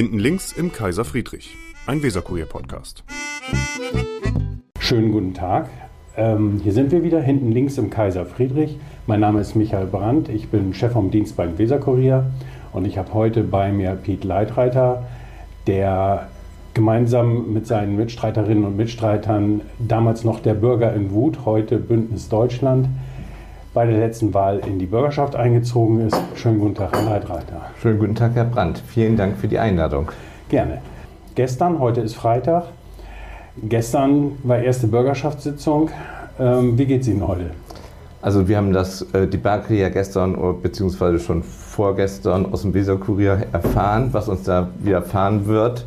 Hinten links im Kaiser Friedrich, ein Weserkurier-Podcast. Schönen guten Tag. Ähm, hier sind wir wieder, hinten links im Kaiser Friedrich. Mein Name ist Michael Brandt, ich bin Chef vom Dienst beim Weserkurier und ich habe heute bei mir Piet Leitreiter, der gemeinsam mit seinen Mitstreiterinnen und Mitstreitern, damals noch der Bürger in Wut, heute Bündnis Deutschland, bei der letzten Wahl in die Bürgerschaft eingezogen ist. Schönen guten Tag, Herr Leitreiter. Schönen guten Tag, Herr Brandt. Vielen Dank für die Einladung. Gerne. Gestern, heute ist Freitag, gestern war erste Bürgerschaftssitzung. Ähm, wie geht es Ihnen heute? Also wir haben das äh, Debakel ja gestern beziehungsweise schon vorgestern aus dem Weserkurier erfahren, was uns da widerfahren wird.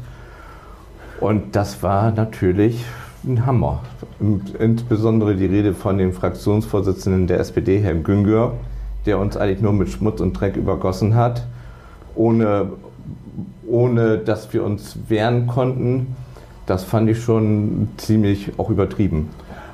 Und das war natürlich ein Hammer. Insbesondere die Rede von dem Fraktionsvorsitzenden der SPD, Herrn Güngör, der uns eigentlich nur mit Schmutz und Dreck übergossen hat, ohne, ohne dass wir uns wehren konnten. Das fand ich schon ziemlich auch übertrieben.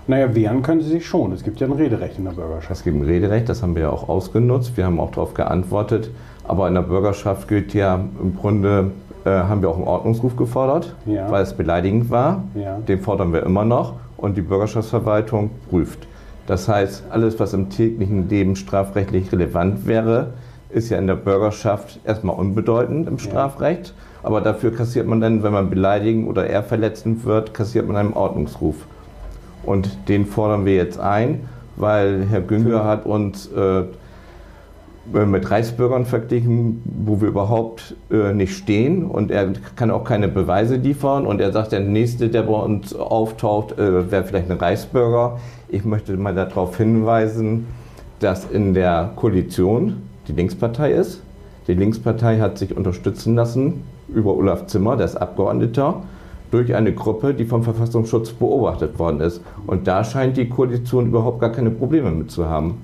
Naja, wehren können Sie sich schon. Es gibt ja ein Rederecht in der Bürgerschaft. Es gibt ein Rederecht, das haben wir ja auch ausgenutzt. Wir haben auch darauf geantwortet. Aber in der Bürgerschaft gilt ja im Grunde äh, haben wir auch einen Ordnungsruf gefordert, ja. weil es beleidigend war. Ja. Den fordern wir immer noch und die Bürgerschaftsverwaltung prüft. Das heißt, alles, was im täglichen Leben strafrechtlich relevant wäre, ist ja in der Bürgerschaft erstmal unbedeutend im Strafrecht. Aber dafür kassiert man dann, wenn man beleidigen oder eher verletzend wird, kassiert man einen Ordnungsruf. Und den fordern wir jetzt ein, weil Herr Günger hat uns äh, mit Reichsbürgern verglichen, wo wir überhaupt äh, nicht stehen und er kann auch keine Beweise liefern und er sagt, der nächste, der bei uns auftaucht, äh, wäre vielleicht ein Reichsbürger. Ich möchte mal darauf hinweisen, dass in der Koalition die Linkspartei ist. Die Linkspartei hat sich unterstützen lassen über Olaf Zimmer, der ist Abgeordneter, durch eine Gruppe, die vom Verfassungsschutz beobachtet worden ist. Und da scheint die Koalition überhaupt gar keine Probleme mit zu haben.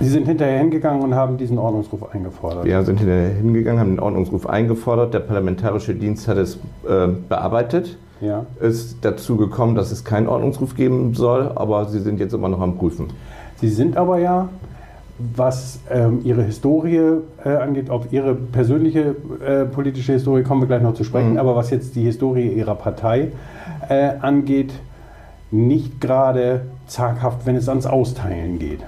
Sie sind hinterher hingegangen und haben diesen Ordnungsruf eingefordert. Wir sind hinterher hingegangen, haben den Ordnungsruf eingefordert. Der Parlamentarische Dienst hat es äh, bearbeitet. Ja. Ist dazu gekommen, dass es keinen Ordnungsruf geben soll, aber Sie sind jetzt immer noch am Prüfen. Sie sind aber ja, was ähm, Ihre Historie äh, angeht, auf Ihre persönliche äh, politische Historie kommen wir gleich noch zu sprechen, mhm. aber was jetzt die Historie Ihrer Partei äh, angeht, nicht gerade zaghaft, wenn es ans Austeilen geht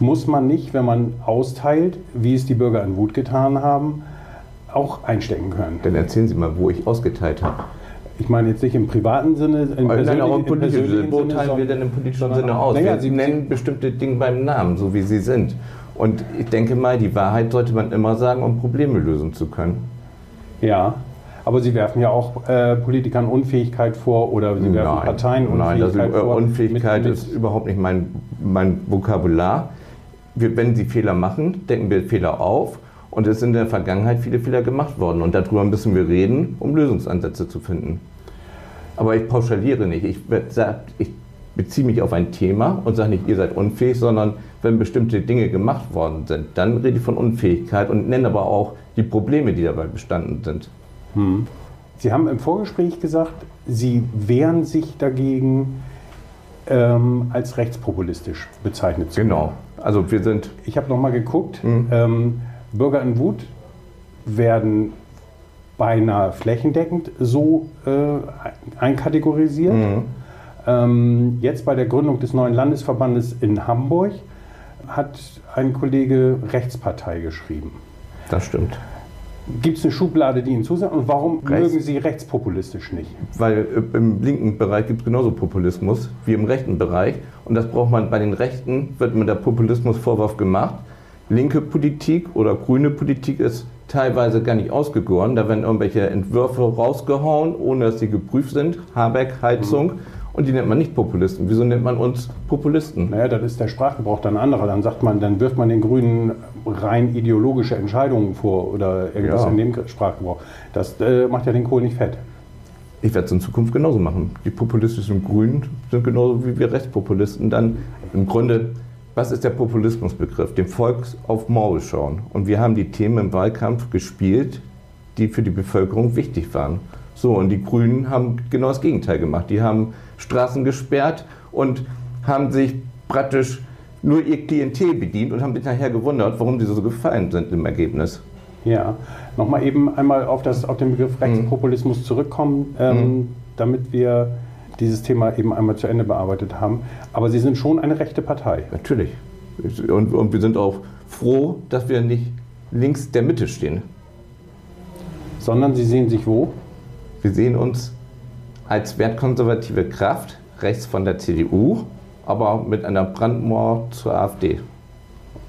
muss man nicht, wenn man austeilt, wie es die Bürger in Wut getan haben, auch einstecken können. Dann erzählen Sie mal, wo ich ausgeteilt habe. Ich meine jetzt nicht im privaten Sinne, im Nein, auch im politischen Sinne. Wo teilen wir denn im politischen Sinne aus? Naja, Sie nennen bestimmte Dinge beim Namen, so wie sie sind. Und ich denke mal, die Wahrheit sollte man immer sagen, um Probleme lösen zu können. Ja, aber Sie werfen ja auch äh, Politikern Unfähigkeit vor oder Sie werfen nein, Parteien Unfähigkeit nein, das, vor. Unfähigkeit mit, mit ist überhaupt nicht mein, mein Vokabular wir, wenn sie Fehler machen, decken wir Fehler auf. Und es sind in der Vergangenheit viele Fehler gemacht worden. Und darüber müssen wir reden, um Lösungsansätze zu finden. Aber ich pauschaliere nicht. Ich, ich beziehe mich auf ein Thema und sage nicht, ihr seid unfähig, sondern wenn bestimmte Dinge gemacht worden sind, dann rede ich von Unfähigkeit und nenne aber auch die Probleme, die dabei bestanden sind. Hm. Sie haben im Vorgespräch gesagt, Sie wehren sich dagegen, ähm, als rechtspopulistisch bezeichnet zu Genau. Also wir sind. Ich habe noch mal geguckt. Mhm. Ähm, Bürger in Wut werden beinahe flächendeckend so äh, einkategorisiert. Mhm. Ähm, jetzt bei der Gründung des neuen Landesverbandes in Hamburg hat ein Kollege Rechtspartei geschrieben. Das stimmt. Gibt es eine Schublade, die Ihnen zusagt? Und warum Rechts. mögen Sie rechtspopulistisch nicht? Weil äh, im linken Bereich gibt es genauso Populismus wie im rechten Bereich. Und das braucht man bei den Rechten, wird mir der Populismusvorwurf gemacht. Linke Politik oder grüne Politik ist teilweise gar nicht ausgegoren. Da werden irgendwelche Entwürfe rausgehauen, ohne dass sie geprüft sind. Habeck, Heizung. Mhm. Und die nennt man nicht Populisten. Wieso nennt man uns Populisten? Naja, das ist der Sprachgebrauch dann anderer. Dann sagt man, dann wirft man den Grünen rein ideologische Entscheidungen vor oder irgendwas ja. in dem Sprachgebrauch. Das äh, macht ja den Kohl nicht fett. Ich werde es in Zukunft genauso machen. Die populistischen Grünen sind genauso wie wir Rechtspopulisten. Dann im Grunde, was ist der Populismusbegriff? Dem Volk auf Maul schauen. Und wir haben die Themen im Wahlkampf gespielt, die für die Bevölkerung wichtig waren. So, und die Grünen haben genau das Gegenteil gemacht. Die haben Straßen gesperrt und haben sich praktisch nur ihr Klientel bedient und haben sich nachher gewundert, warum sie so gefallen sind im Ergebnis. Ja, nochmal eben einmal auf, das, auf den Begriff Rechtspopulismus zurückkommen, ähm, mhm. damit wir dieses Thema eben einmal zu Ende bearbeitet haben. Aber Sie sind schon eine rechte Partei. Natürlich. Und, und wir sind auch froh, dass wir nicht links der Mitte stehen. Sondern Sie sehen sich wo? Wir sehen uns als wertkonservative Kraft rechts von der CDU, aber mit einer Brandmauer zur AfD.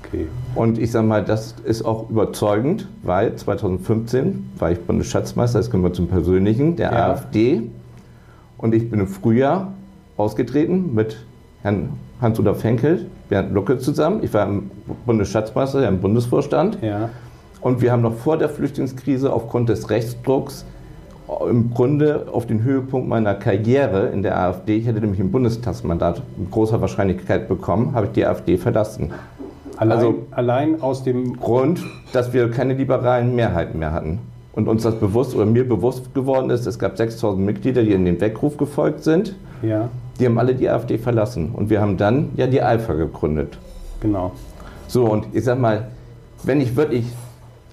Okay. Und ich sage mal, das ist auch überzeugend, weil 2015 war ich Bundesschatzmeister, jetzt kommen wir zum Persönlichen, der ja. AfD. Und ich bin im Frühjahr ausgetreten mit Herrn Hans-Uda Fenkel, Bernd Lucke zusammen. Ich war im Bundesschatzmeister, im Bundesvorstand. Ja. Und wir haben noch vor der Flüchtlingskrise aufgrund des Rechtsdrucks im Grunde auf den Höhepunkt meiner Karriere in der AfD, ich hätte nämlich ein Bundestagsmandat mit großer Wahrscheinlichkeit bekommen, habe ich die AfD verlassen. Allein, also allein aus dem Grund, dass wir keine liberalen Mehrheiten mehr hatten. Und uns das bewusst oder mir bewusst geworden ist, es gab 6000 Mitglieder, die in den Weckruf gefolgt sind. Ja. Die haben alle die AfD verlassen. Und wir haben dann ja die Alpha gegründet. Genau. So, und ich sag mal, wenn ich wirklich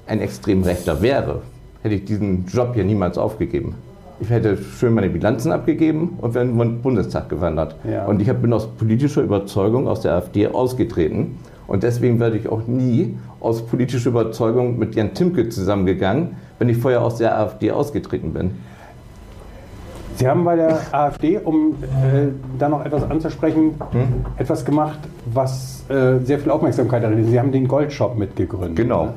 ein Extremrechter wäre, hätte ich diesen Job hier niemals aufgegeben. Ich hätte schön meine Bilanzen abgegeben und wäre in den Bundestag gewandert. Ja. Und ich bin aus politischer Überzeugung aus der AfD ausgetreten und deswegen werde ich auch nie aus politischer Überzeugung mit Jan Timke zusammengegangen, wenn ich vorher aus der AfD ausgetreten bin. Sie haben bei der AfD, um äh, da noch etwas anzusprechen, hm? etwas gemacht, was äh, sehr viel Aufmerksamkeit erregt. Sie haben den Goldshop mitgegründet. Genau. Ne?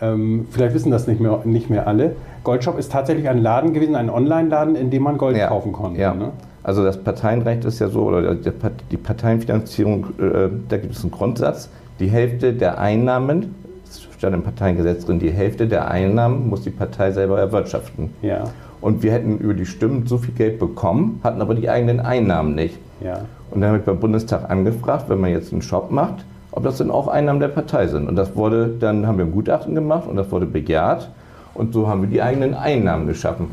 Ähm, vielleicht wissen das nicht mehr, nicht mehr alle. Goldshop ist tatsächlich ein Laden gewesen, ein Online-Laden, in dem man Gold ja. kaufen konnte. Ja. Ne? Also das Parteienrecht ist ja so, oder die Parteienfinanzierung, äh, da gibt es einen Grundsatz, die Hälfte der Einnahmen, es stand im Parteiengesetz drin, die Hälfte der Einnahmen muss die Partei selber erwirtschaften. Ja. Und wir hätten über die Stimmen so viel Geld bekommen, hatten aber die eigenen Einnahmen nicht. Ja. Und dann habe ich beim Bundestag angefragt, wenn man jetzt einen Shop macht, ob das denn auch Einnahmen der Partei sind. Und das wurde, dann haben wir ein Gutachten gemacht und das wurde bejaht. Und so haben wir die eigenen Einnahmen geschaffen.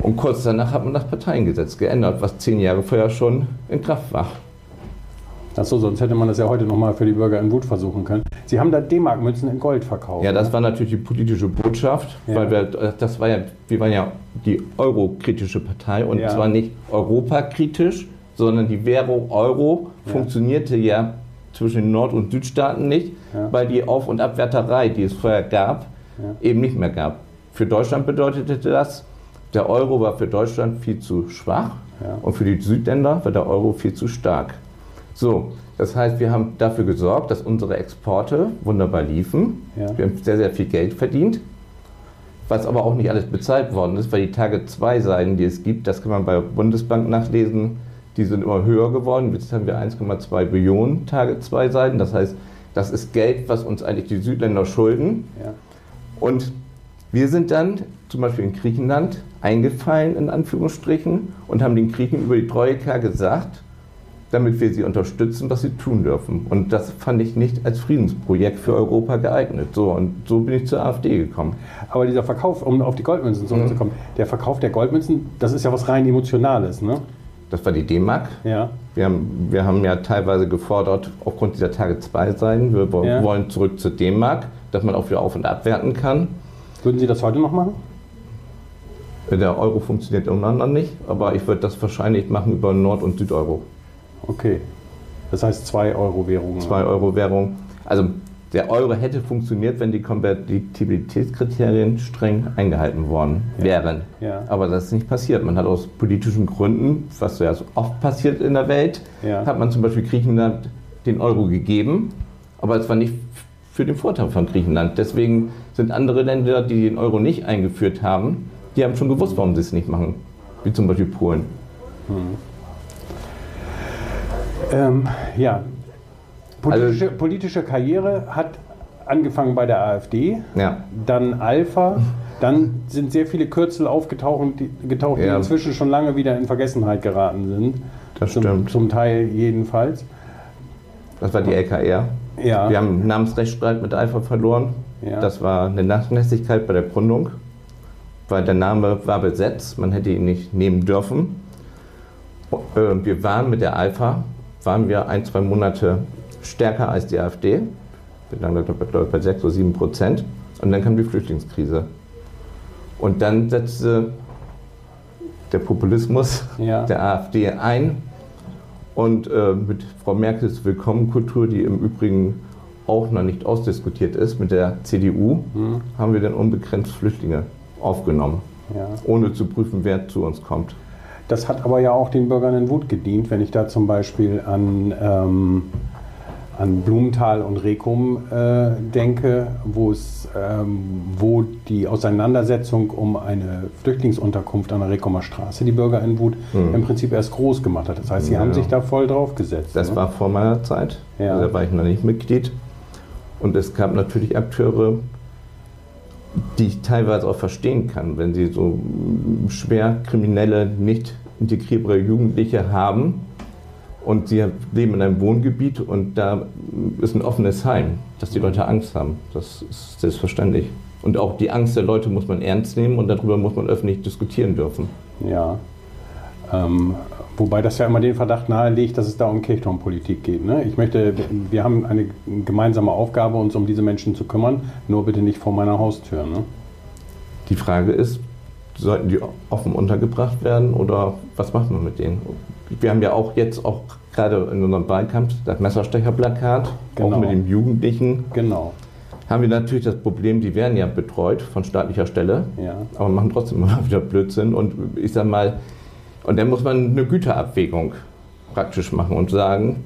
Und kurz danach hat man das Parteiengesetz geändert, was zehn Jahre vorher schon in Kraft war. Achso, sonst hätte man das ja heute nochmal für die Bürger in Wut versuchen können. Sie haben da D-Mark-Münzen in Gold verkauft. Ja, das ne? war natürlich die politische Botschaft, ja. weil wir, das war ja, wir waren ja die eurokritische Partei und ja. zwar nicht europakritisch, sondern die Währung Euro ja. funktionierte ja zwischen den Nord- und Südstaaten nicht, weil die Auf- und Abwärterei, die es vorher gab, eben nicht mehr gab. Für Deutschland bedeutete das, der Euro war für Deutschland viel zu schwach ja. und für die Südländer war der Euro viel zu stark. So, das heißt, wir haben dafür gesorgt, dass unsere Exporte wunderbar liefen. Ja. Wir haben sehr, sehr viel Geld verdient, was aber auch nicht alles bezahlt worden ist, weil die Tage 2 Seiten, die es gibt, das kann man bei der Bundesbank nachlesen, die sind immer höher geworden. Jetzt haben wir 1,2 Billionen Tage 2 Seiten. Das heißt, das ist Geld, was uns eigentlich die Südländer schulden. Ja. Und wir sind dann zum Beispiel in Griechenland eingefallen, in Anführungsstrichen, und haben den Griechen über die Troika gesagt, damit wir sie unterstützen, was sie tun dürfen. Und das fand ich nicht als Friedensprojekt für Europa geeignet. So, und so bin ich zur AfD gekommen. Aber dieser Verkauf, um auf die Goldmünzen zurückzukommen, mhm. der Verkauf der Goldmünzen, das ist ja was rein Emotionales, ne? Das war die D-Mark. Ja. Wir haben, wir haben ja teilweise gefordert, aufgrund dieser Tage 2 sein, wir ja. wollen zurück zur D-Mark, dass man auch wieder auf- und abwerten kann. Würden Sie das heute noch machen? Der Euro funktioniert untereinander nicht, aber ich würde das wahrscheinlich machen über Nord- und Südeuro. Okay. Das heißt 2 Euro Währung. 2 Euro Währung. Also der Euro hätte funktioniert, wenn die Konvertibilitätskriterien streng eingehalten worden ja. wären. Ja. Aber das ist nicht passiert. Man hat aus politischen Gründen, was ja so oft passiert in der Welt, ja. hat man zum Beispiel Griechenland den Euro gegeben, aber es war nicht für den Vorteil von Griechenland. Deswegen sind andere Länder, die den Euro nicht eingeführt haben, die haben schon gewusst, warum sie es nicht machen. Wie zum Beispiel Polen. Hm. Ähm, ja, politische, also, politische, Karriere hat angefangen bei der AfD, ja. dann Alpha, dann sind sehr viele Kürzel aufgetaucht, die, getaucht, ja. die inzwischen schon lange wieder in Vergessenheit geraten sind. Das zum, stimmt. Zum Teil jedenfalls. Das war die LKR. Ja. Wir haben einen Namensrechtsstreit mit Alpha verloren. Ja. Das war eine Nachlässigkeit bei der Gründung, weil der Name war besetzt, man hätte ihn nicht nehmen dürfen. Äh, wir waren mit der Alpha, waren wir ein, zwei Monate stärker als die AfD. Wir lagen, ich, bei 6 oder 7 Prozent. Und dann kam die Flüchtlingskrise. Und dann setzte der Populismus ja. der AfD ein. Und äh, mit Frau Merkels Willkommenkultur, die im Übrigen auch noch nicht ausdiskutiert ist, mit der CDU, mhm. haben wir dann unbegrenzt Flüchtlinge aufgenommen, ja. ohne zu prüfen, wer zu uns kommt. Das hat aber ja auch den Bürgern in Wut gedient, wenn ich da zum Beispiel an ähm, an Blumenthal und Rekum äh, denke, wo es, ähm, wo die Auseinandersetzung um eine Flüchtlingsunterkunft an der Rekumer Straße die Bürger in Wut mhm. im Prinzip erst groß gemacht hat. Das heißt, sie ja, haben sich da voll drauf gesetzt. Das ne? war vor meiner Zeit. Ja. Da war ich noch nicht Mitglied. Und es gab natürlich Akteure, die ich teilweise auch verstehen kann, wenn sie so schwer kriminelle, nicht integrierbare Jugendliche haben und sie leben in einem Wohngebiet und da ist ein offenes Heim, dass die Leute Angst haben. Das ist selbstverständlich. Und auch die Angst der Leute muss man ernst nehmen und darüber muss man öffentlich diskutieren dürfen. Ja. Ähm, wobei das ja immer den Verdacht nahelegt, dass es da um Kirchturmpolitik geht. Ne? Ich möchte, wir haben eine gemeinsame Aufgabe, uns um diese Menschen zu kümmern, nur bitte nicht vor meiner Haustür. Ne? Die Frage ist, sollten die offen untergebracht werden oder was macht man mit denen? Wir haben ja auch jetzt auch gerade in unserem Wahlkampf das Messerstecherplakat, genau. auch mit den Jugendlichen. Genau. Haben wir natürlich das Problem, die werden ja betreut von staatlicher Stelle, ja. aber machen trotzdem immer wieder Blödsinn. Und ich sag mal, und dann muss man eine Güterabwägung praktisch machen und sagen,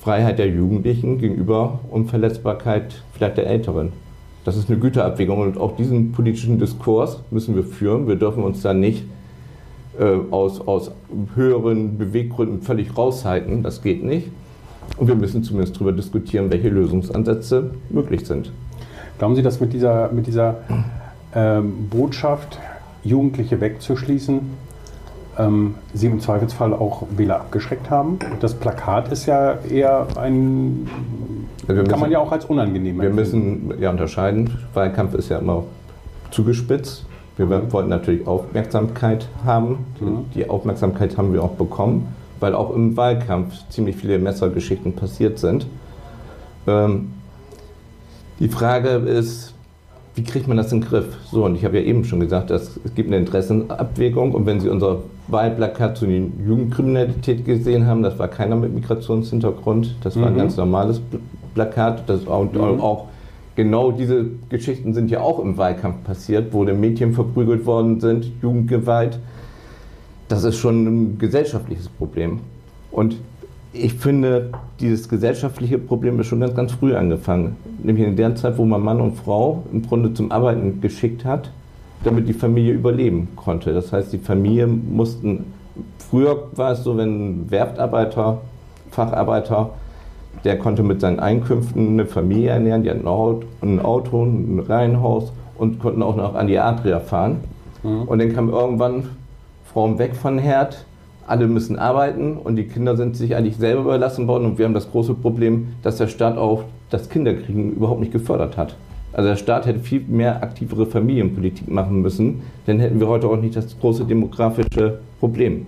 Freiheit der Jugendlichen gegenüber Unverletzbarkeit vielleicht der Älteren. Das ist eine Güterabwägung und auch diesen politischen Diskurs müssen wir führen. Wir dürfen uns da nicht aus, aus höheren Beweggründen völlig raushalten. Das geht nicht. Und wir müssen zumindest darüber diskutieren, welche Lösungsansätze möglich sind. Glauben Sie, dass mit dieser, mit dieser ähm, Botschaft, Jugendliche wegzuschließen, ähm, Sie im Zweifelsfall auch Wähler abgeschreckt haben? Das Plakat ist ja eher ein also Kann man ja auch als unangenehm Wir müssen ja unterscheiden. Wahlkampf ist ja immer zugespitzt. Wir wollten natürlich Aufmerksamkeit haben. Mhm. Die Aufmerksamkeit haben wir auch bekommen, weil auch im Wahlkampf ziemlich viele Messergeschichten passiert sind. Ähm, die Frage ist, wie kriegt man das in den Griff? So, und ich habe ja eben schon gesagt, dass es gibt eine Interessenabwägung und wenn Sie unser Wahlplakat zu den Jugendkriminalität gesehen haben, das war keiner mit Migrationshintergrund, das war ein mhm. ganz normales Plakat. Das, und mhm. auch genau diese Geschichten sind ja auch im Wahlkampf passiert, wo Mädchen verprügelt worden sind, Jugendgewalt. Das ist schon ein gesellschaftliches Problem. Und ich finde, dieses gesellschaftliche Problem ist schon ganz, ganz früh angefangen. Nämlich in der Zeit, wo man Mann und Frau im Grunde zum Arbeiten geschickt hat, damit die Familie überleben konnte. Das heißt, die Familie mussten, früher war es so, wenn Werftarbeiter, Facharbeiter der konnte mit seinen Einkünften eine Familie ernähren, die hatten ein Auto, ein Reihenhaus und konnten auch noch an die Adria fahren. Mhm. Und dann kam irgendwann Frauen weg von Herd, alle müssen arbeiten und die Kinder sind sich eigentlich selber überlassen worden und wir haben das große Problem, dass der Staat auch das Kinderkriegen überhaupt nicht gefördert hat. Also der Staat hätte viel mehr aktivere Familienpolitik machen müssen, dann hätten wir heute auch nicht das große demografische Problem.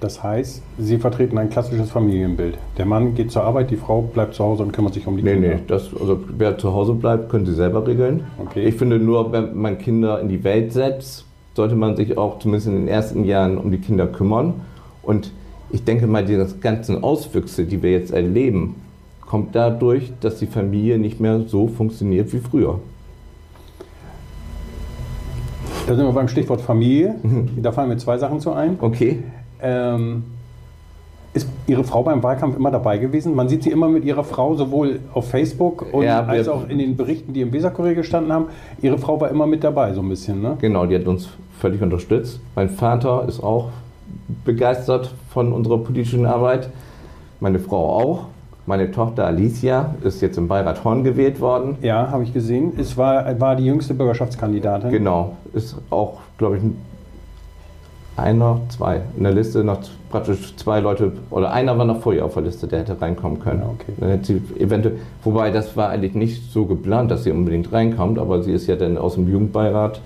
Das heißt, Sie vertreten ein klassisches Familienbild. Der Mann geht zur Arbeit, die Frau bleibt zu Hause und kümmert sich um die nee, Kinder. Nee, nee, also wer zu Hause bleibt, können Sie selber regeln. Okay. Ich finde nur, wenn man Kinder in die Welt setzt, sollte man sich auch zumindest in den ersten Jahren um die Kinder kümmern. Und ich denke mal, die ganzen Auswüchse, die wir jetzt erleben, kommt dadurch, dass die Familie nicht mehr so funktioniert wie früher. Da sind wir beim Stichwort Familie. Da fallen mir zwei Sachen zu ein. Okay. Ähm, ist Ihre Frau beim Wahlkampf immer dabei gewesen? Man sieht sie immer mit Ihrer Frau sowohl auf Facebook ja, als auch in den Berichten, die im Weserkurier gestanden haben. Ihre Frau war immer mit dabei, so ein bisschen, ne? Genau, die hat uns völlig unterstützt. Mein Vater ist auch begeistert von unserer politischen Arbeit. Meine Frau auch. Meine Tochter Alicia ist jetzt im Beirat Horn gewählt worden. Ja, habe ich gesehen. Es war, war die jüngste Bürgerschaftskandidatin. Genau. Ist auch, glaube ich, einer, zwei. In der Liste noch praktisch zwei Leute, oder einer war noch vor ihr auf der Liste, der hätte reinkommen können. Okay. Dann hätte sie eventuell, wobei das war eigentlich nicht so geplant, dass sie unbedingt reinkommt, aber sie ist ja dann aus dem Jugendbeirat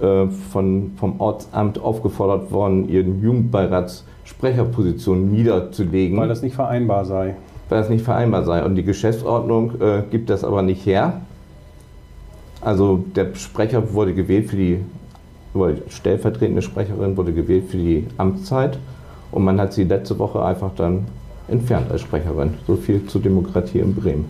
äh, von, vom Ortsamt aufgefordert worden, ihren Jugendbeiratssprecherposition niederzulegen. Weil das nicht vereinbar sei. Weil das nicht vereinbar sei. Und die Geschäftsordnung äh, gibt das aber nicht her. Also der Sprecher wurde gewählt für die, die stellvertretende Sprecherin wurde gewählt für die Amtszeit und man hat sie letzte Woche einfach dann entfernt als Sprecherin. So viel zur Demokratie in Bremen.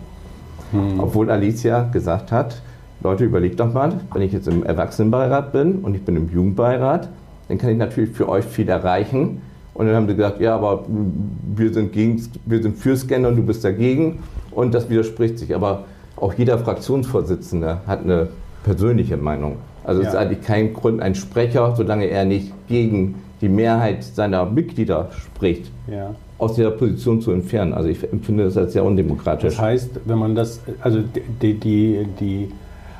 Hm. Obwohl Alicia gesagt hat, Leute, überlegt doch mal, wenn ich jetzt im Erwachsenenbeirat bin und ich bin im Jugendbeirat, dann kann ich natürlich für euch viel erreichen. Und dann haben sie gesagt, ja, aber wir sind, gegen, wir sind für Scanner und du bist dagegen. Und das widerspricht sich. Aber auch jeder Fraktionsvorsitzende hat eine persönliche Meinung. Also ja. es ist eigentlich kein Grund, ein Sprecher, solange er nicht gegen die Mehrheit seiner Mitglieder spricht, ja. aus dieser Position zu entfernen. Also ich empfinde das als sehr undemokratisch. Das heißt, wenn man das, also die, die, die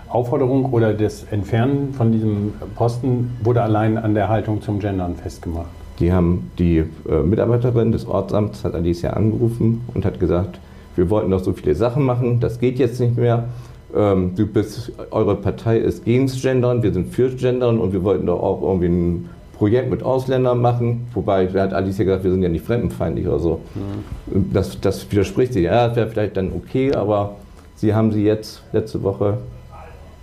Aufforderung oder das Entfernen von diesem Posten wurde allein an der Haltung zum Gendern festgemacht. Die haben die äh, Mitarbeiterin des Ortsamts hat Alicia angerufen und hat gesagt, wir wollten doch so viele Sachen machen, das geht jetzt nicht mehr. Ähm, du bist, eure Partei ist gegen das Gendern, wir sind für Gendern und wir wollten doch auch irgendwie ein Projekt mit Ausländern machen. Wobei, da hat Alicia gesagt, wir sind ja nicht fremdenfeindlich oder so. Mhm. Das, das widerspricht sich. Ja, das wäre vielleicht dann okay, aber sie haben sie jetzt letzte Woche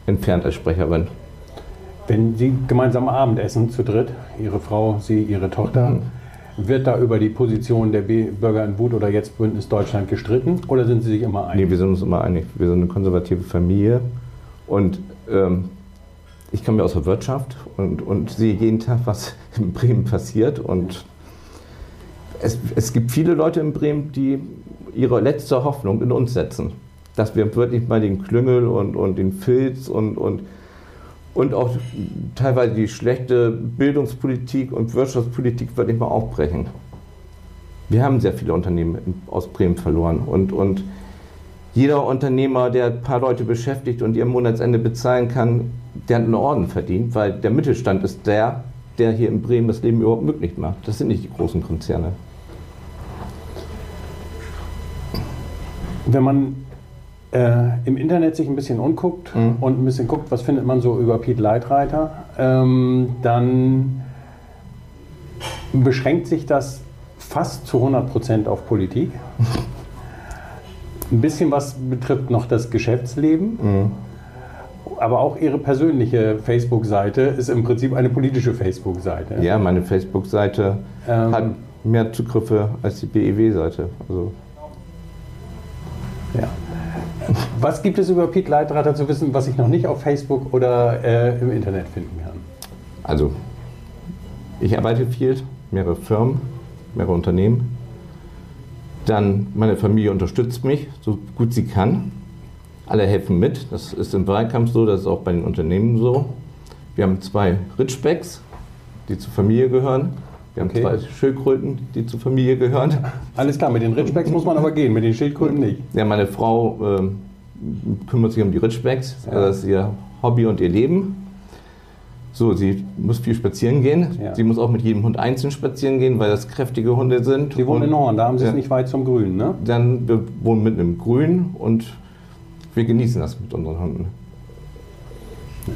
entfernt als Sprecherin. Wenn Sie gemeinsam Abendessen zu dritt, Ihre Frau, Sie, Ihre Tochter, mhm. Wird da über die Position der Bürger in Wut oder jetzt Bündnis Deutschland gestritten oder sind Sie sich immer einig? Nee, wir sind uns immer einig. Wir sind eine konservative Familie und ähm, ich komme ja aus der Wirtschaft und, und sehe jeden Tag, was in Bremen passiert und es, es gibt viele Leute in Bremen, die ihre letzte Hoffnung in uns setzen dass wir wirklich mal den Klüngel und, und den Filz und, und, und auch teilweise die schlechte Bildungspolitik und Wirtschaftspolitik wirklich mal aufbrechen. Wir haben sehr viele Unternehmen aus Bremen verloren und, und jeder Unternehmer, der ein paar Leute beschäftigt und ihr Monatsende bezahlen kann, der hat einen Orden verdient, weil der Mittelstand ist der, der hier in Bremen das Leben überhaupt möglich macht. Das sind nicht die großen Konzerne. Wenn man äh, im Internet sich ein bisschen umguckt mhm. und ein bisschen guckt, was findet man so über Pete Leitreiter, ähm, dann beschränkt sich das fast zu 100 Prozent auf Politik. Ein bisschen was betrifft noch das Geschäftsleben. Mhm. Aber auch Ihre persönliche Facebook-Seite ist im Prinzip eine politische Facebook-Seite. Ja, meine Facebook-Seite ähm, hat mehr Zugriffe als die BEW-Seite. Also. Ja. Was gibt es über Pete Leitreiter zu wissen, was ich noch nicht auf Facebook oder äh, im Internet finden kann? Also, ich arbeite viel, mehrere Firmen, mehrere Unternehmen. Dann meine Familie unterstützt mich, so gut sie kann. Alle helfen mit. Das ist im Wahlkampf so, das ist auch bei den Unternehmen so. Wir haben zwei Ritschbecks, die zur Familie gehören. Wir haben okay. zwei Schildkröten, die zur Familie gehören. Alles klar, mit den Ritschbecks muss man aber gehen, mit den Schildkröten nicht. Ja, meine Frau äh, kümmert sich um die Ritschbecks, ja. das ist ihr Hobby und ihr Leben. So, sie muss viel spazieren gehen. Ja. Sie muss auch mit jedem Hund einzeln spazieren gehen, weil das kräftige Hunde sind. Sie wohnen in Horn, da haben Sie es nicht weit zum Grün, ne? Dann, wir wohnen mitten im Grün und wir genießen das mit unseren Hunden. Ja.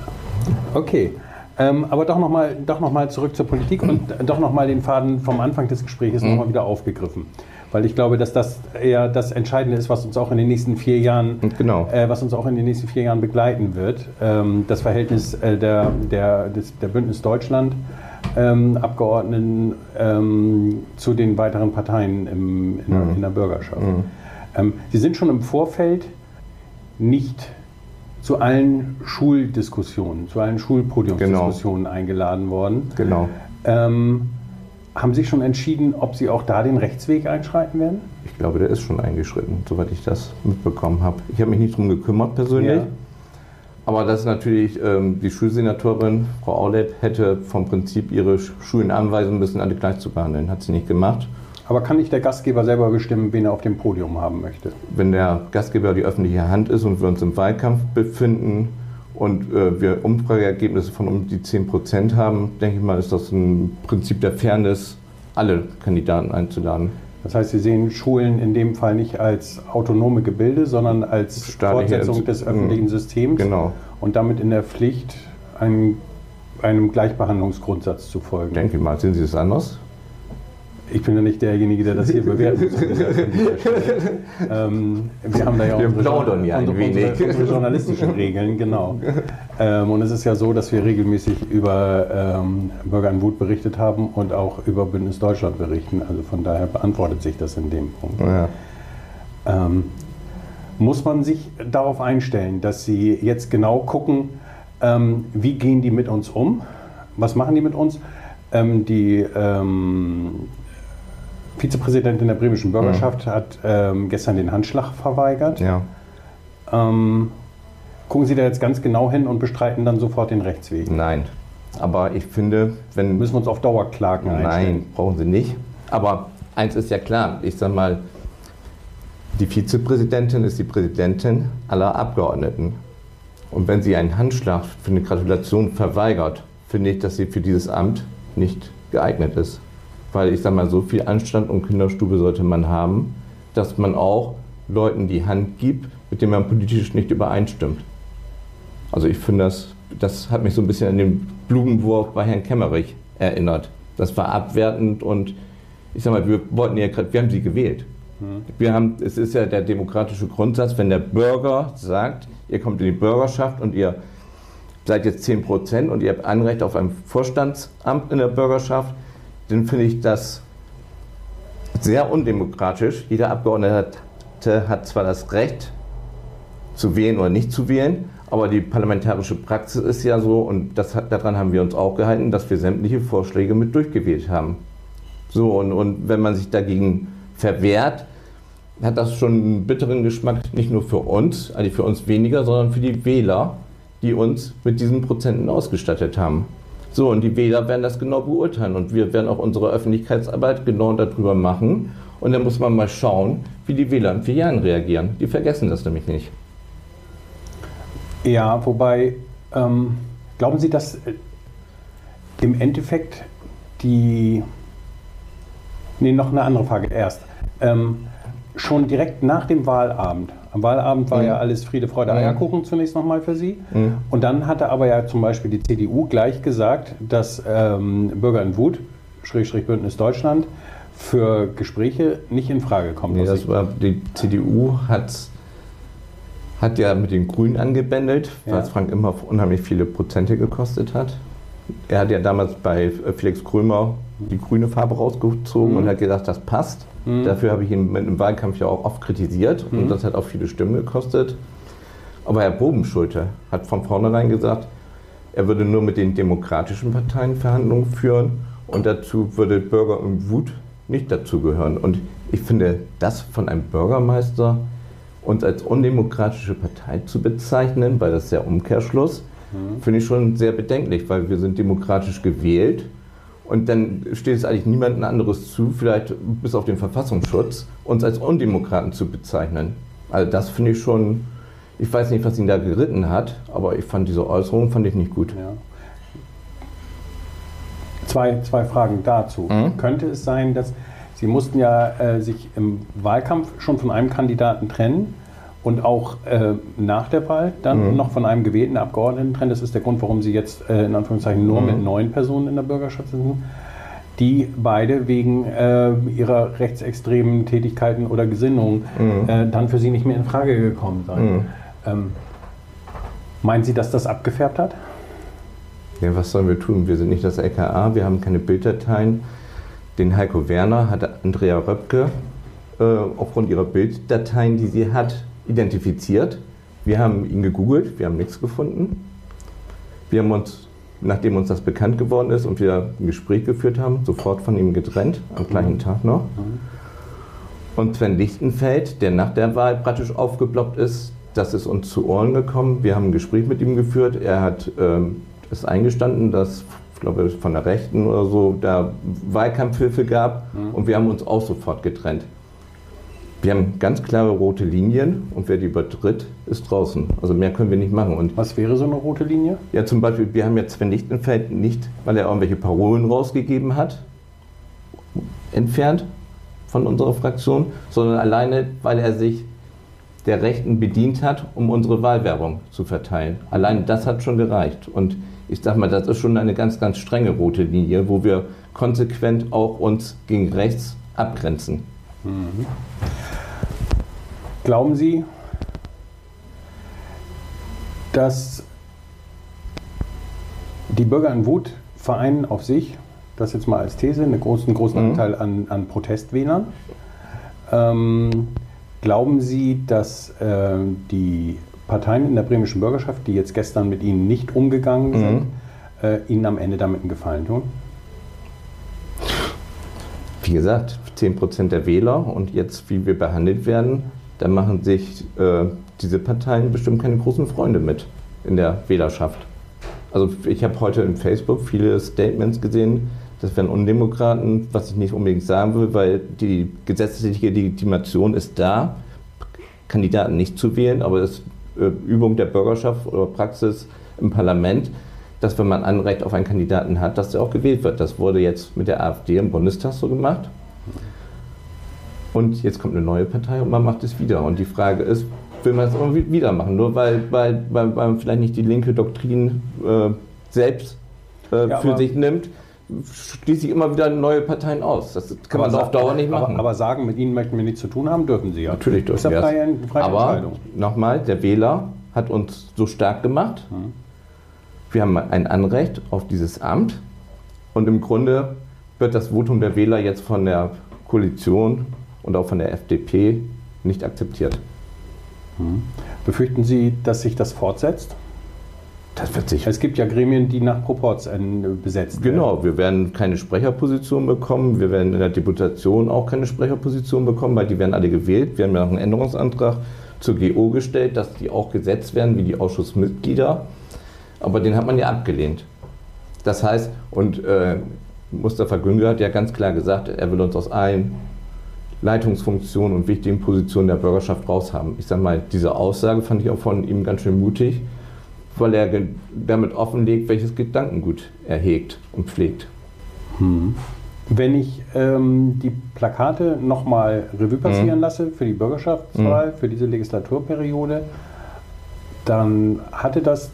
Okay. Ähm, aber doch nochmal noch zurück zur Politik und doch nochmal den Faden vom Anfang des Gesprächs mhm. nochmal wieder aufgegriffen. Weil ich glaube, dass das eher das Entscheidende ist, was uns auch in den nächsten vier Jahren, genau. äh, was uns auch in den nächsten vier Jahren begleiten wird. Ähm, das Verhältnis äh, der, der, des, der Bündnis Deutschland. Ähm, Abgeordneten ähm, zu den weiteren Parteien im, in, mhm. in, der Bürgerschaft. Mhm. Ähm, Sie sind schon im Vorfeld nicht zu allen Schuldiskussionen, zu allen Schulpodiumsdiskussionen genau. eingeladen worden. Genau. Ähm, haben Sie schon entschieden, ob Sie auch da den Rechtsweg einschreiten werden? Ich glaube, der ist schon eingeschritten, soweit ich das mitbekommen habe. Ich habe mich nicht darum gekümmert persönlich. Ja. Aber das ist natürlich, ähm, die Schulsenatorin, Frau Aulett, hätte vom Prinzip ihre Schulen anweisen müssen, alle gleich zu behandeln. Hat sie nicht gemacht. Aber kann nicht der Gastgeber selber bestimmen, wen er auf dem Podium haben möchte? Wenn der Gastgeber die öffentliche Hand ist und wir uns im Wahlkampf befinden und äh, wir Umfrageergebnisse von um die 10 Prozent haben, denke ich mal, ist das ein Prinzip der Fairness, alle Kandidaten einzuladen. Das heißt, Sie sehen Schulen in dem Fall nicht als autonome Gebilde, sondern als Staatliche Fortsetzung des öffentlichen Systems genau. und damit in der Pflicht, einem, einem Gleichbehandlungsgrundsatz zu folgen. Denke ich mal, sehen Sie das anders? Ich bin ja nicht derjenige, der das hier bewerten muss. ähm, wir haben da ja wir unsere, ja unsere, unsere, unsere, journalistischen Regeln, genau. Ähm, und es ist ja so, dass wir regelmäßig über ähm, Bürger in Wut berichtet haben und auch über Bündnis Deutschland berichten. Also von daher beantwortet sich das in dem Punkt. Ja. Ähm, muss man sich darauf einstellen, dass Sie jetzt genau gucken, ähm, wie gehen die mit uns um? Was machen die mit uns? Ähm, die ähm, Vizepräsidentin der bremischen Bürgerschaft ja. hat ähm, gestern den Handschlag verweigert. Ja. Ähm, gucken Sie da jetzt ganz genau hin und bestreiten dann sofort den Rechtsweg? Nein. Aber ich finde, wenn. Müssen wir uns auf Dauerklagen Nein, einstellen? brauchen Sie nicht. Aber eins ist ja klar, ich sage mal, die Vizepräsidentin ist die Präsidentin aller Abgeordneten. Und wenn sie einen Handschlag für eine Gratulation verweigert, finde ich, dass sie für dieses Amt nicht geeignet ist. Weil ich sage mal, so viel Anstand und Kinderstube sollte man haben, dass man auch Leuten die Hand gibt, mit denen man politisch nicht übereinstimmt. Also ich finde, das, das hat mich so ein bisschen an den Blumenwurf bei Herrn Kemmerich erinnert. Das war abwertend und ich sage mal, wir wollten ja gerade, wir haben sie gewählt. Mhm. Wir haben, es ist ja der demokratische Grundsatz, wenn der Bürger sagt, ihr kommt in die Bürgerschaft und ihr seid jetzt 10 Prozent und ihr habt Anrecht auf ein Vorstandsamt in der Bürgerschaft, dann finde ich das sehr undemokratisch. Jeder Abgeordnete hat zwar das Recht zu wählen oder nicht zu wählen, aber die parlamentarische Praxis ist ja so, und das, daran haben wir uns auch gehalten, dass wir sämtliche Vorschläge mit durchgewählt haben. So, und, und wenn man sich dagegen verwehrt, hat das schon einen bitteren Geschmack, nicht nur für uns, also für uns weniger, sondern für die Wähler, die uns mit diesen Prozenten ausgestattet haben. So, und die Wähler werden das genau beurteilen und wir werden auch unsere Öffentlichkeitsarbeit genau darüber machen. Und dann muss man mal schauen, wie die Wähler in vier Jahren reagieren. Die vergessen das nämlich nicht. Ja, wobei, ähm, glauben Sie, dass äh, im Endeffekt die. Nee, noch eine andere Frage erst. Ähm, schon direkt nach dem Wahlabend. Am Wahlabend war mhm. ja alles Friede, Freude, Eierkuchen zunächst nochmal für Sie. Mhm. Und dann hatte aber ja zum Beispiel die CDU gleich gesagt, dass ähm, Bürger in Wut, Schrägstrich Bündnis Deutschland, für Gespräche nicht in Frage kommt. Nee, das war, die CDU hat, hat ja mit den Grünen angebändelt, ja. weil es Frank immer unheimlich viele Prozente gekostet hat. Er hat ja damals bei Felix Krömer die grüne Farbe rausgezogen mhm. und hat gesagt, das passt. Mhm. Dafür habe ich ihn im Wahlkampf ja auch oft kritisiert mhm. und das hat auch viele Stimmen gekostet. Aber Herr Bobenschulte hat von vornherein gesagt, er würde nur mit den demokratischen Parteien Verhandlungen führen und dazu würde Bürger und Wut nicht dazugehören. Und ich finde, das von einem Bürgermeister uns als undemokratische Partei zu bezeichnen, weil das ist der Umkehrschluss, mhm. finde ich schon sehr bedenklich, weil wir sind demokratisch gewählt und dann steht es eigentlich niemandem anderes zu, vielleicht bis auf den Verfassungsschutz, uns als Undemokraten zu bezeichnen. Also das finde ich schon, ich weiß nicht, was ihn da geritten hat, aber ich fand diese Äußerung fand ich nicht gut. Ja. Zwei, zwei Fragen dazu. Mhm. Könnte es sein, dass Sie mussten ja äh, sich im Wahlkampf schon von einem Kandidaten trennen und auch äh, nach der Wahl dann mhm. noch von einem gewählten Abgeordneten trennen. Das ist der Grund, warum Sie jetzt äh, in Anführungszeichen nur mhm. mit neun Personen in der Bürgerschaft sind, die beide wegen äh, ihrer rechtsextremen Tätigkeiten oder Gesinnungen mhm. Äh, dann für Sie nicht mehr in Frage gekommen sind. Mhm. Ähm, meinen Sie, dass das abgefärbt hat? Ja, was sollen wir tun? Wir sind nicht das LKA, wir haben keine Bilddateien. Den Heiko Werner hat Andrea Röpke äh, aufgrund ihrer Bilddateien, die sie hat, identifiziert. Wir haben ihn gegoogelt, wir haben nichts gefunden. Wir haben uns, nachdem uns das bekannt geworden ist und wir ein Gespräch geführt haben, sofort von ihm getrennt, am gleichen Tag noch. Und Sven Lichtenfeld, der nach der Wahl praktisch aufgeploppt ist, das ist uns zu Ohren gekommen. Wir haben ein Gespräch mit ihm geführt. Er hat ähm, es eingestanden, dass ich glaube, von der Rechten oder so, da Wahlkampfhilfe gab mhm. und wir haben uns auch sofort getrennt. Wir haben ganz klare rote Linien und wer die übertritt, ist draußen. Also mehr können wir nicht machen. Und Was wäre so eine rote Linie? Ja, zum Beispiel, wir haben jetzt Sven Lichtenfeld nicht, weil er irgendwelche Parolen rausgegeben hat, entfernt von unserer Fraktion, sondern alleine, weil er sich der Rechten bedient hat, um unsere Wahlwerbung zu verteilen. Allein das hat schon gereicht. Und Ich sag mal, das ist schon eine ganz, ganz strenge rote Linie, wo wir konsequent auch uns gegen rechts abgrenzen. Mhm. Glauben Sie, dass die Bürger in Wut vereinen auf sich, das jetzt mal als These, einen großen, großen mhm. Anteil an, an Protestwählern. Ähm, glauben Sie, dass äh, die Parteien in der bremischen Bürgerschaft, die jetzt gestern mit Ihnen nicht umgegangen sind, mhm. äh, Ihnen am Ende damit einen Gefallen tun? Wie gesagt, 10% der Wähler und jetzt, wie wir behandelt werden, da machen sich äh, diese Parteien bestimmt keine großen Freunde mit in der Wählerschaft. Also ich habe heute in Facebook viele Statements gesehen, das wären Undemokraten, was ich nicht unbedingt sagen will, weil die gesetzliche Legitimation ist da, Kandidaten nicht zu wählen, aber das äh, Übung der Bürgerschaft oder Praxis im Parlament, dass wenn man Anrecht auf einen Kandidaten hat, dass der auch gewählt wird. Das wurde jetzt mit der AfD im Bundestag so gemacht. Und jetzt kommt eine neue Partei und man macht es wieder. Und die Frage ist, will man es immer wieder machen? Nur weil, weil, weil, weil man vielleicht nicht die linke Doktrin äh, selbst äh, ja, für sich nimmt, schließe ich immer wieder neue Parteien aus. Das kann man auf Dauer nicht machen. Aber, aber, sagen, mit ihnen möchten wir nichts zu tun haben, dürfen sie ja. Natürlich dürfen sie. Das ist ja aber nochmal, der Wähler hat uns so stark gemacht. Hm. Wir haben ein Anrecht auf dieses Amt. Und im Grunde wird das Votum der Wähler jetzt von der Koalition und auch von der FDP nicht akzeptiert. Hm. Befürchten Sie, dass sich das fortsetzt? Das wird sich. Es gibt ja Gremien, die nach Proporz äh, besetzt werden. Genau, wir werden keine Sprecherposition bekommen. Wir werden in der Deputation auch keine Sprecherposition bekommen, weil die werden alle gewählt. Wir haben ja noch einen Änderungsantrag zur GO gestellt, dass die auch gesetzt werden wie die Ausschussmitglieder. Aber den hat man ja abgelehnt. Das heißt, und äh, Mustafa Güngör hat ja ganz klar gesagt, er will uns aus allen Leitungsfunktionen und wichtigen Positionen der Bürgerschaft raushaben. Ich sage mal, diese Aussage fand ich auch von ihm ganz schön mutig weil er damit offenlegt, welches Gedankengut er hegt und pflegt. Hm. Wenn ich ähm, die Plakate nochmal Revue passieren hm. lasse für die Bürgerschaftswahl, hm. für diese Legislaturperiode, dann hatte das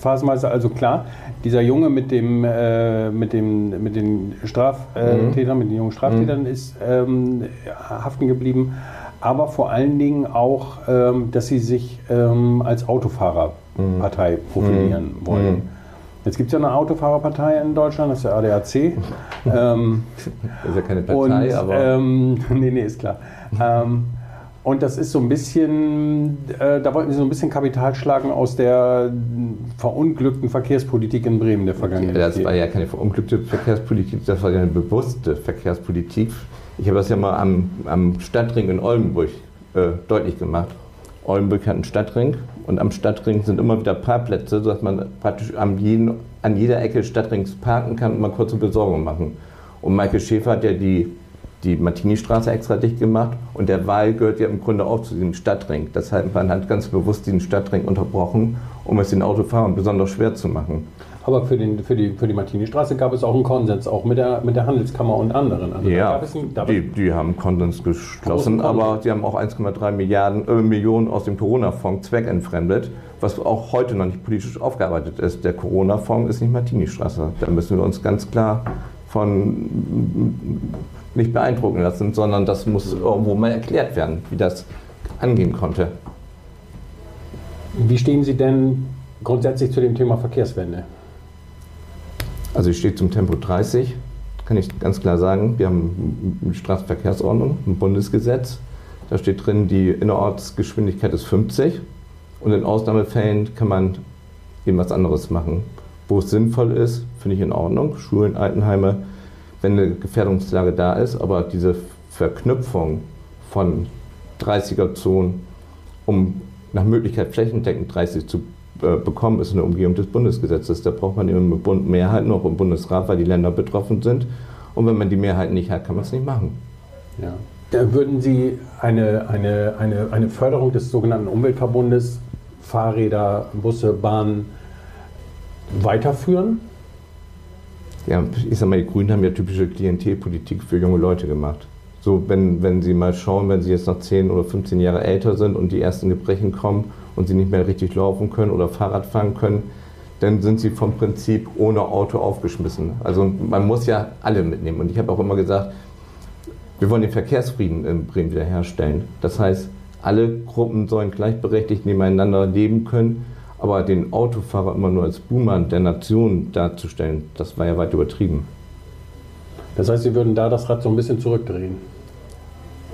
phasenweise, also klar, dieser Junge mit dem äh, mit dem mit den Straftätern, äh, mit den jungen Straftätern ist ähm, haften geblieben, aber vor allen Dingen auch, ähm, dass sie sich ähm, als Autofahrerpartei mhm. profilieren mhm. wollen. Mhm. Jetzt gibt es ja eine Autofahrerpartei in Deutschland, das ist der ADAC. ähm, das ist ja keine Partei, und, aber. Ähm, nee, nee, ist klar. Ähm, und das ist so ein bisschen, äh, da wollten sie so ein bisschen Kapital schlagen aus der verunglückten Verkehrspolitik in Bremen der Vergangenheit. Das war ja keine verunglückte Verkehrspolitik, das war ja eine bewusste Verkehrspolitik ich habe das ja mal am, am Stadtring in Oldenburg äh, deutlich gemacht. Oldenburg hat einen Stadtring und am Stadtring sind immer wieder Parkplätze, sodass man praktisch an, jeden, an jeder Ecke Stadtrings parken kann und mal kurze Besorgung machen. Und Michael Schäfer hat ja die, die Martini-Straße extra dicht gemacht und der Wahl gehört ja im Grunde auch zu diesem Stadtring. Deshalb man hat ganz bewusst diesen Stadtring unterbrochen, um es den Autofahrern besonders schwer zu machen. Aber für, den, für die, für die Martini-Straße gab es auch einen Konsens, auch mit der, mit der Handelskammer und anderen. Also ja, ein, die, die haben Konsens geschlossen, aber sie haben auch 1,3 Milliarden äh, Millionen aus dem Corona-Fonds zweckentfremdet, was auch heute noch nicht politisch aufgearbeitet ist. Der Corona-Fonds ist nicht Martini-Straße. Da müssen wir uns ganz klar von nicht beeindrucken lassen, sondern das muss irgendwo mal erklärt werden, wie das angehen konnte. Wie stehen Sie denn grundsätzlich zu dem Thema Verkehrswende? Also ich stehe zum Tempo 30, kann ich ganz klar sagen. Wir haben eine Straßenverkehrsordnung, ein Bundesgesetz. Da steht drin, die Innerortsgeschwindigkeit ist 50 und in Ausnahmefällen kann man eben was anderes machen. Wo es sinnvoll ist, finde ich in Ordnung. Schulen, Altenheime, wenn eine Gefährdungslage da ist, aber diese Verknüpfung von 30er-Zonen, um nach Möglichkeit flächendeckend 30 zu äh, bekommen, ist eine Umgehung des Bundesgesetzes. Da braucht man eben eine Mehrheit noch im Bundesrat, weil die Länder betroffen sind. Und wenn man die Mehrheit nicht hat, kann man es nicht machen. Ja. Da würden Sie eine, eine, eine, eine Förderung des sogenannten Umweltverbundes, Fahrräder, Busse, Bahnen weiterführen? Ja, ich sag mal, die Grünen haben ja typische Klientelpolitik für junge Leute gemacht. So, wenn, wenn Sie mal schauen, wenn Sie jetzt noch 10 oder 15 Jahre älter sind und die ersten Gebrechen kommen und Sie nicht mehr richtig laufen können oder Fahrrad fahren können, dann sind sie vom Prinzip ohne Auto aufgeschmissen. Also man muss ja alle mitnehmen. Und ich habe auch immer gesagt, wir wollen den Verkehrsfrieden in Bremen wiederherstellen. Das heißt, alle Gruppen sollen gleichberechtigt nebeneinander leben können. Aber den Autofahrer immer nur als Boomer der Nation darzustellen, das war ja weit übertrieben. Das heißt, Sie würden da das Rad so ein bisschen zurückdrehen?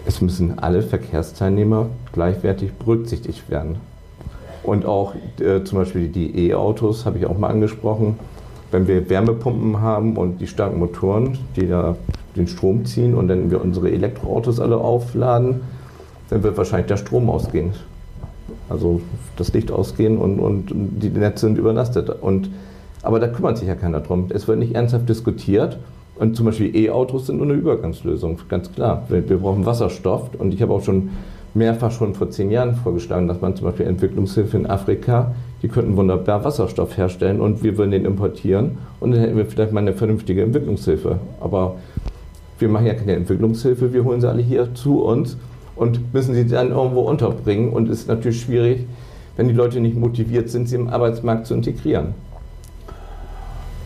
Es müssen alle Verkehrsteilnehmer gleichwertig berücksichtigt werden. Und auch äh, zum Beispiel die E-Autos habe ich auch mal angesprochen. Wenn wir Wärmepumpen haben und die starken Motoren, die da den Strom ziehen und dann wir unsere Elektroautos alle aufladen, dann wird wahrscheinlich der Strom ausgehen. Also das Licht ausgehen und, und die Netze sind überlastet. Und, aber da kümmert sich ja keiner drum. Es wird nicht ernsthaft diskutiert. Und zum Beispiel E-Autos sind nur eine Übergangslösung, ganz klar. Wir, wir brauchen Wasserstoff. Und ich habe auch schon mehrfach schon vor zehn Jahren vorgeschlagen, dass man zum Beispiel Entwicklungshilfe in Afrika, die könnten wunderbar Wasserstoff herstellen und wir würden den importieren und dann hätten wir vielleicht mal eine vernünftige Entwicklungshilfe. Aber wir machen ja keine Entwicklungshilfe, wir holen sie alle hier zu uns und müssen sie dann irgendwo unterbringen. Und es ist natürlich schwierig, wenn die Leute nicht motiviert sind, sie im Arbeitsmarkt zu integrieren.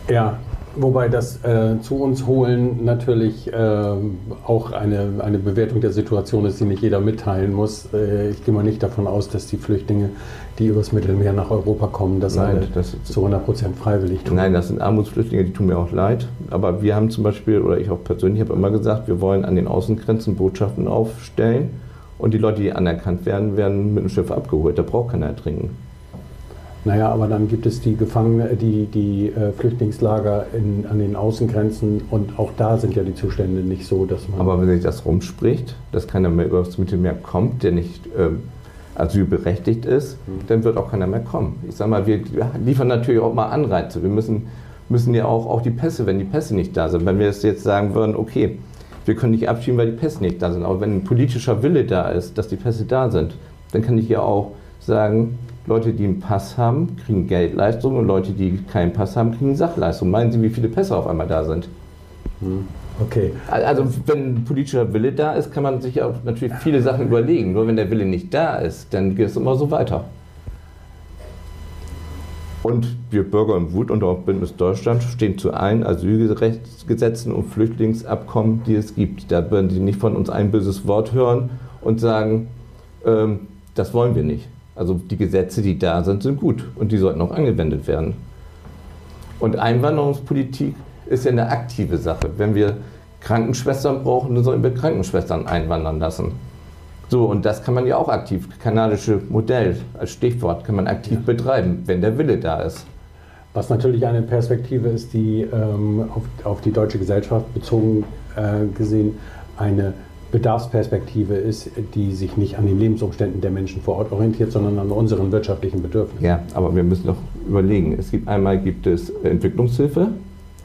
Ja, Wobei das äh, zu uns holen natürlich äh, auch eine, eine Bewertung der Situation ist, die nicht jeder mitteilen muss. Äh, ich gehe mal nicht davon aus, dass die Flüchtlinge, die übers Mittelmeer nach Europa kommen, das, Nein, das zu 100 Prozent freiwillig tun. Nein, das sind Armutsflüchtlinge, die tun mir auch leid. Aber wir haben zum Beispiel, oder ich auch persönlich habe immer gesagt, wir wollen an den Außengrenzen Botschaften aufstellen und die Leute, die anerkannt werden, werden mit dem Schiff abgeholt. Da braucht keiner ertrinken. Naja, aber dann gibt es die Gefangene, die, die äh, Flüchtlingslager in, an den Außengrenzen und auch da sind ja die Zustände nicht so, dass man. Aber wenn sich das rumspricht, dass keiner mehr über das Mittelmeer kommt, der nicht äh, asylberechtigt ist, mhm. dann wird auch keiner mehr kommen. Ich sage mal, wir liefern natürlich auch mal Anreize. Wir müssen, müssen ja auch, auch die Pässe, wenn die Pässe nicht da sind, wenn wir jetzt sagen würden, okay, wir können nicht abschieben, weil die Pässe nicht da sind. Aber wenn ein politischer Wille da ist, dass die Pässe da sind, dann kann ich ja auch sagen, Leute, die einen Pass haben, kriegen Geldleistungen und Leute, die keinen Pass haben, kriegen Sachleistungen. Meinen Sie, wie viele Pässe auf einmal da sind? Hm. Okay. Also wenn politischer Wille da ist, kann man sich auch natürlich viele Sachen überlegen. Nur wenn der Wille nicht da ist, dann geht es immer so weiter. Und wir Bürger im Wut und auch Bündnis Deutschland stehen zu allen Asylgesetzen und Flüchtlingsabkommen, die es gibt. Da werden Sie nicht von uns ein böses Wort hören und sagen, ähm, das wollen wir nicht. Also die Gesetze, die da sind, sind gut und die sollten auch angewendet werden. Und Einwanderungspolitik ist ja eine aktive Sache. Wenn wir Krankenschwestern brauchen, dann sollen wir Krankenschwestern einwandern lassen. So, und das kann man ja auch aktiv, kanadische Modell als Stichwort, kann man aktiv ja. betreiben, wenn der Wille da ist. Was natürlich eine Perspektive ist, die ähm, auf, auf, die deutsche Gesellschaft bezogen äh, gesehen eine Bedarfsperspektive ist, die sich nicht an den Lebensumständen der Menschen vor Ort orientiert, sondern an unseren wirtschaftlichen Bedürfnissen. Ja, aber wir müssen doch überlegen. Es gibt einmal gibt es Entwicklungshilfe,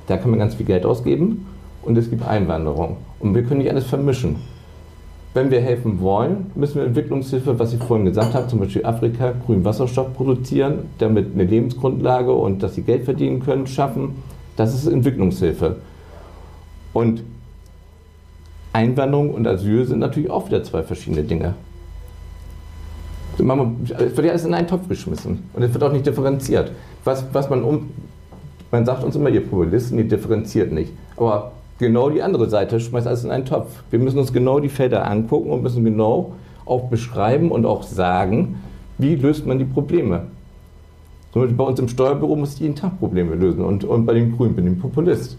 da kann man ganz viel Geld ausgeben, und es gibt Einwanderung. Und wir können nicht alles vermischen. Wenn wir helfen wollen, müssen wir Entwicklungshilfe, was ich vorhin gesagt habe, zum Beispiel Afrika, grünen Wasserstoff produzieren, damit eine Lebensgrundlage und dass sie Geld verdienen können, schaffen. Das ist Entwicklungshilfe. Und Einwanderung und Asyl sind natürlich auch wieder zwei verschiedene Dinge. Es wird ja alles in einen Topf geschmissen und es wird auch nicht differenziert. Was, was man um. Man sagt uns immer, ihr Populisten, ihr differenziert nicht. Aber genau die andere Seite schmeißt alles in einen Topf. Wir müssen uns genau die Felder angucken und müssen genau auch beschreiben und auch sagen, wie löst man die Probleme. Zum Beispiel bei uns im Steuerbüro muss ich jeden Tag Probleme lösen und, und bei den Grünen bin ich ein Populist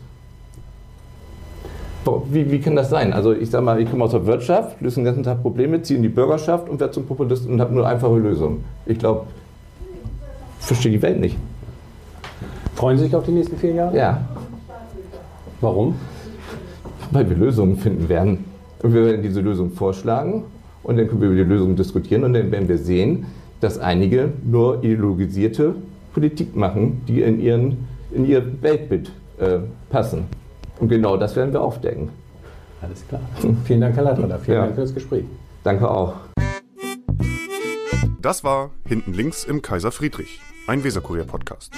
wie, wie kann das sein? Also ich sage mal, ich komme aus der Wirtschaft, löse den ganzen Tag Probleme, ziehe in die Bürgerschaft und werde zum Populisten und habe nur einfache Lösungen. Ich glaube, verstehe die Welt nicht. Freuen Sie sich auf die nächsten vier Jahre? Ja. Warum? Weil wir Lösungen finden werden. Und wir werden diese Lösung vorschlagen und dann können wir über die Lösung diskutieren und dann werden wir sehen, dass einige nur ideologisierte Politik machen, die in, ihren, in ihr Weltbild äh, passen. Und genau das werden wir aufdecken. Alles klar. Vielen Dank, Herr Leitreiter. Vielen ja. Dank für das Gespräch. Danke auch. Das war Hinten links im Kaiser Friedrich, ein Weserkurier-Podcast.